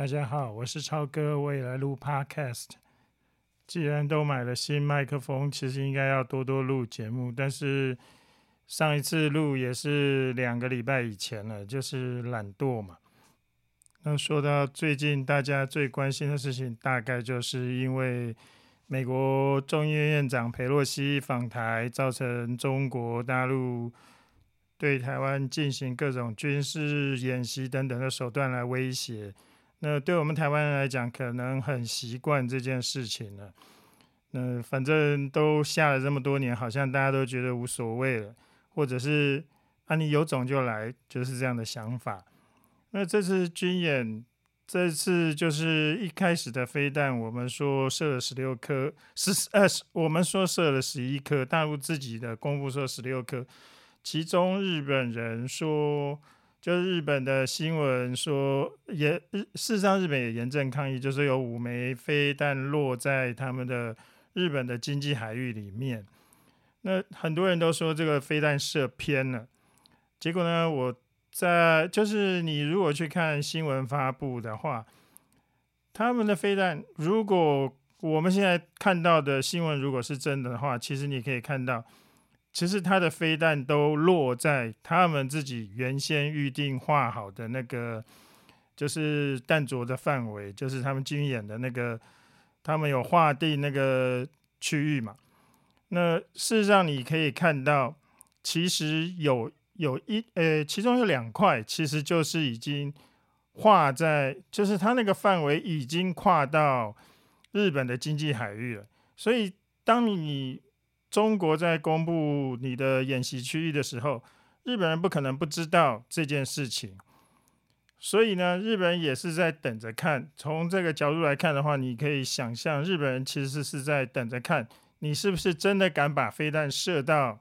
大家好，我是超哥，我也来录 Podcast。既然都买了新麦克风，其实应该要多多录节目。但是上一次录也是两个礼拜以前了，就是懒惰嘛。那说到最近大家最关心的事情，大概就是因为美国众议院院长佩洛西访台，造成中国大陆对台湾进行各种军事演习等等的手段来威胁。那对我们台湾人来讲，可能很习惯这件事情了。那反正都下了这么多年，好像大家都觉得无所谓了，或者是啊，你有种就来，就是这样的想法。那这次军演，这次就是一开始的飞弹，我们说射了十六颗，十呃，我们说射了十一颗，大陆自己的公布说十六颗，其中日本人说。就是日本的新闻说，也事实上日本也严正抗议，就是有五枚飞弹落在他们的日本的经济海域里面。那很多人都说这个飞弹射偏了，结果呢，我在就是你如果去看新闻发布的话，他们的飞弹，如果我们现在看到的新闻如果是真的话，其实你可以看到。其实他的飞弹都落在他们自己原先预定画好的那个，就是弹着的范围，就是他们军演的那个，他们有划定那个区域嘛。那事实上你可以看到，其实有有一呃，其中有两块，其实就是已经画在，就是它那个范围已经跨到日本的经济海域了。所以当你中国在公布你的演习区域的时候，日本人不可能不知道这件事情，所以呢，日本人也是在等着看。从这个角度来看的话，你可以想象，日本人其实是在等着看你是不是真的敢把飞弹射到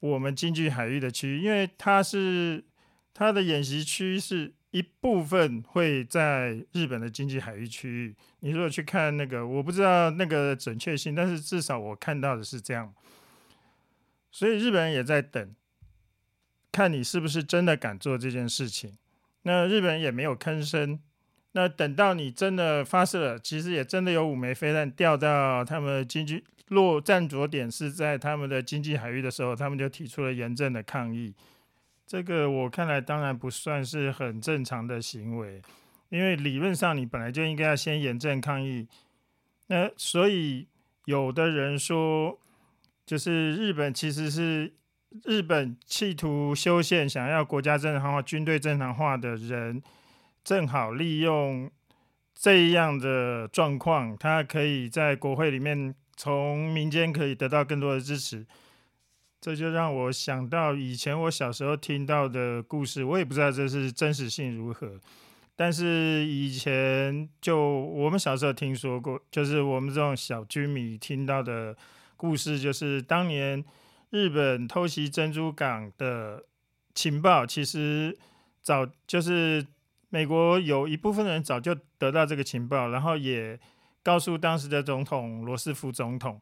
我们经济海域的区域，因为他是他的演习区是。一部分会在日本的经济海域区域。你如果去看那个，我不知道那个准确性，但是至少我看到的是这样。所以日本人也在等，看你是不是真的敢做这件事情。那日本人也没有吭声。那等到你真的发射了，其实也真的有五枚飞弹掉到他们经济落站着点是在他们的经济海域的时候，他们就提出了严正的抗议。这个我看来当然不算是很正常的行为，因为理论上你本来就应该要先严正抗议。那所以有的人说，就是日本其实是日本企图修宪、想要国家正常化、军队正常化的人，正好利用这样的状况，他可以在国会里面从民间可以得到更多的支持。这就让我想到以前我小时候听到的故事，我也不知道这是真实性如何，但是以前就我们小时候听说过，就是我们这种小居民听到的故事，就是当年日本偷袭珍珠港的情报，其实早就是美国有一部分人早就得到这个情报，然后也告诉当时的总统罗斯福总统。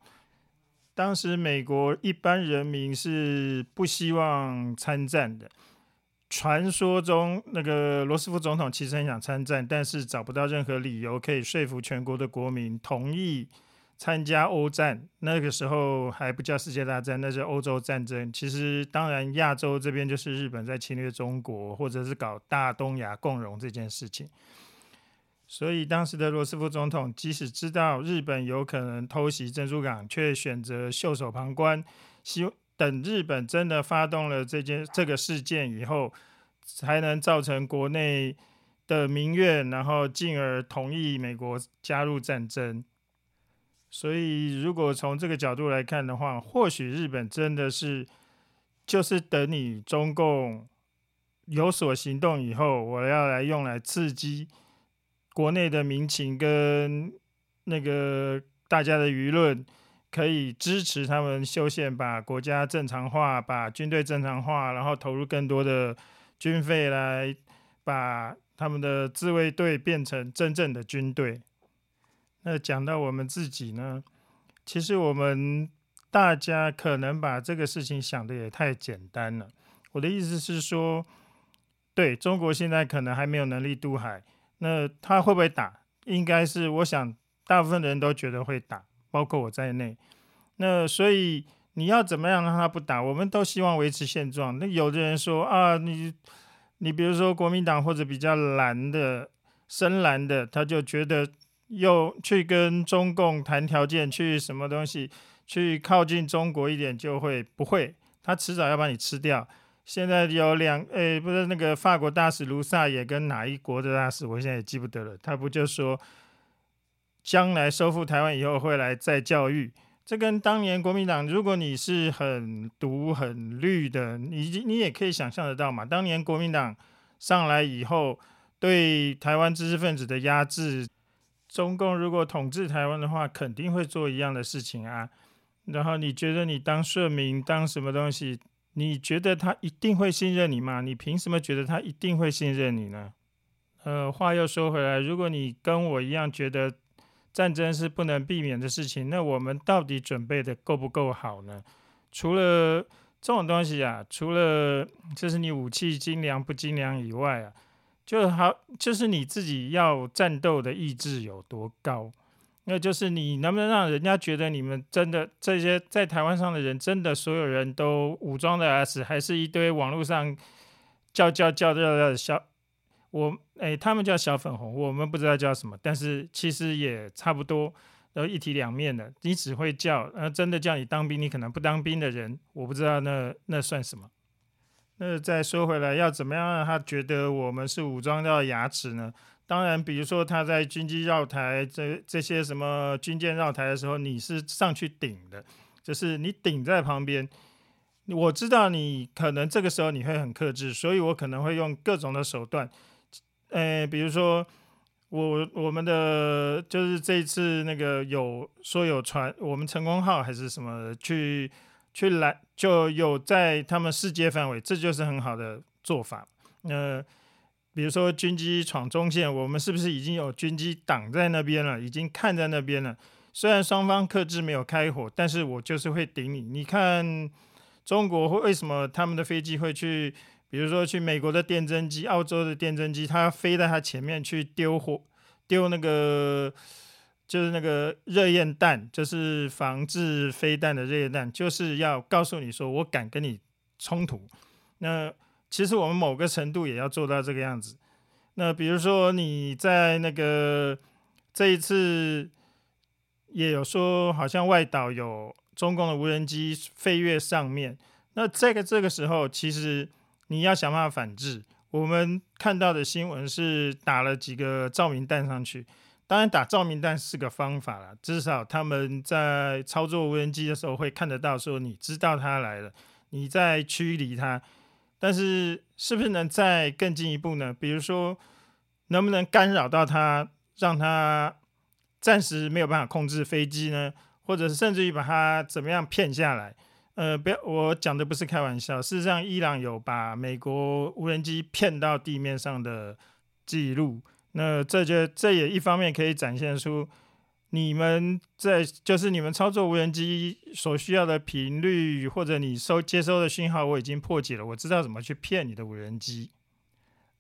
当时美国一般人民是不希望参战的。传说中那个罗斯福总统其实很想参战，但是找不到任何理由可以说服全国的国民同意参加欧战。那个时候还不叫世界大战，那是欧洲战争。其实当然亚洲这边就是日本在侵略中国，或者是搞大东亚共荣这件事情。所以当时的罗斯福总统，即使知道日本有可能偷袭珍珠港，却选择袖手旁观，希等日本真的发动了这件这个事件以后，才能造成国内的民怨，然后进而同意美国加入战争。所以如果从这个角度来看的话，或许日本真的是就是等你中共有所行动以后，我要来用来刺激。国内的民情跟那个大家的舆论可以支持他们修宪，把国家正常化，把军队正常化，然后投入更多的军费来把他们的自卫队变成真正的军队。那讲到我们自己呢，其实我们大家可能把这个事情想的也太简单了。我的意思是说，对中国现在可能还没有能力渡海。那他会不会打？应该是我想大部分人都觉得会打，包括我在内。那所以你要怎么样让他不打？我们都希望维持现状。那有的人说啊，你你比如说国民党或者比较蓝的深蓝的，他就觉得又去跟中共谈条件，去什么东西，去靠近中国一点就会不会？他迟早要把你吃掉。现在有两，诶，不是那个法国大使卢萨也跟哪一国的大使，我现在也记不得了。他不就说，将来收复台湾以后会来再教育。这跟当年国民党，如果你是很独很绿的，你你也可以想象得到嘛。当年国民党上来以后，对台湾知识分子的压制，中共如果统治台湾的话，肯定会做一样的事情啊。然后你觉得你当顺民当什么东西？你觉得他一定会信任你吗？你凭什么觉得他一定会信任你呢？呃，话又说回来，如果你跟我一样觉得战争是不能避免的事情，那我们到底准备的够不够好呢？除了这种东西啊，除了就是你武器精良不精良以外啊，就好就是你自己要战斗的意志有多高。那就是你能不能让人家觉得你们真的这些在台湾上的人，真的所有人都武装的 S，还是一堆网络上叫叫叫叫叫小我哎，他们叫小粉红，我们不知道叫什么，但是其实也差不多，都一体两面的。你只会叫，呃，真的叫你当兵，你可能不当兵的人，我不知道那那算什么。那再说回来，要怎么样让他觉得我们是武装到牙齿呢？当然，比如说他在军机绕台这这些什么军舰绕台的时候，你是上去顶的，就是你顶在旁边。我知道你可能这个时候你会很克制，所以我可能会用各种的手段。呃，比如说我我们的就是这一次那个有说有船，我们成功号还是什么去去拦，就有在他们世界范围，这就是很好的做法。呃。比如说军机闯中线，我们是不是已经有军机挡在那边了？已经看在那边了。虽然双方克制没有开火，但是我就是会顶你。你看中国会为什么他们的飞机会去，比如说去美国的电侦机、澳洲的电侦机，它飞在它前面去丢火、丢那个就是那个热焰弹，就是防治飞弹的热焰弹，就是要告诉你说我敢跟你冲突。那其实我们某个程度也要做到这个样子。那比如说你在那个这一次也有说，好像外岛有中共的无人机飞越上面。那这个这个时候，其实你要想办法反制。我们看到的新闻是打了几个照明弹上去，当然打照明弹是个方法了，至少他们在操作无人机的时候会看得到，说你知道它来了，你在驱离它。但是，是不是能再更进一步呢？比如说，能不能干扰到他，让他暂时没有办法控制飞机呢？或者甚至于把他怎么样骗下来？呃，不要，我讲的不是开玩笑。事实上，伊朗有把美国无人机骗到地面上的记录。那这就这也一方面可以展现出。你们在就是你们操作无人机所需要的频率，或者你收接收的讯号，我已经破解了，我知道怎么去骗你的无人机。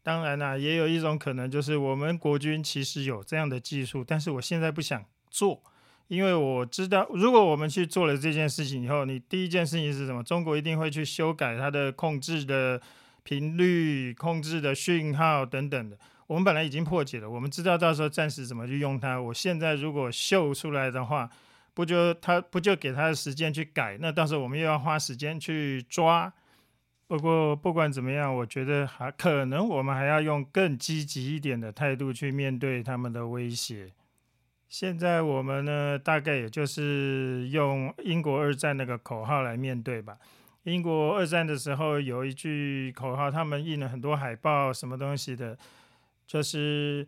当然啦，也有一种可能，就是我们国军其实有这样的技术，但是我现在不想做，因为我知道，如果我们去做了这件事情以后，你第一件事情是什么？中国一定会去修改它的控制的频率、控制的讯号等等的。我们本来已经破解了，我们知道到时候暂时怎么去用它。我现在如果秀出来的话，不就他不就给他的时间去改？那到时候我们又要花时间去抓。不过不管怎么样，我觉得还可能我们还要用更积极一点的态度去面对他们的威胁。现在我们呢，大概也就是用英国二战那个口号来面对吧。英国二战的时候有一句口号，他们印了很多海报，什么东西的。就是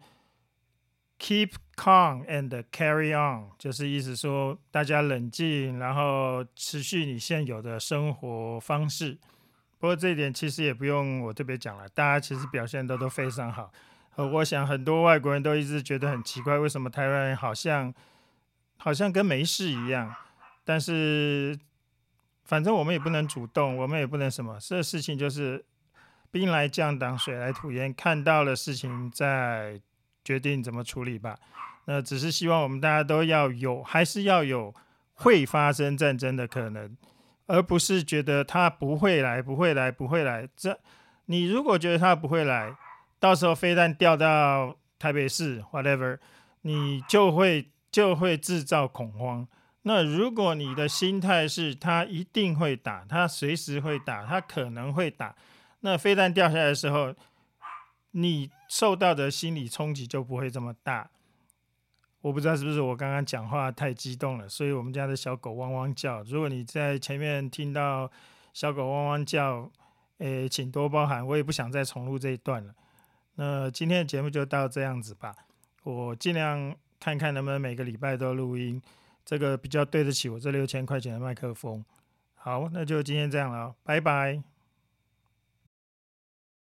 keep calm and carry on，就是意思说大家冷静，然后持续你现有的生活方式。不过这一点其实也不用我特别讲了，大家其实表现的都非常好。呃，我想很多外国人都一直觉得很奇怪，为什么台湾人好像好像跟没事一样？但是反正我们也不能主动，我们也不能什么，这事情就是。兵来将挡，水来土掩，看到了事情再决定怎么处理吧。那只是希望我们大家都要有，还是要有会发生战争的可能，而不是觉得他不会来，不会来，不会来。这你如果觉得他不会来，到时候飞弹掉到台北市，whatever，你就会就会制造恐慌。那如果你的心态是他一定会打，他随时会打，他可能会打，那飞弹掉下来的时候，你受到的心理冲击就不会这么大。我不知道是不是我刚刚讲话太激动了，所以我们家的小狗汪汪叫。如果你在前面听到小狗汪汪叫，诶，请多包涵，我也不想再重录这一段了。那今天的节目就到这样子吧，我尽量看看能不能每个礼拜都录音，这个比较对得起我这六千块钱的麦克风。好，那就今天这样了，拜拜。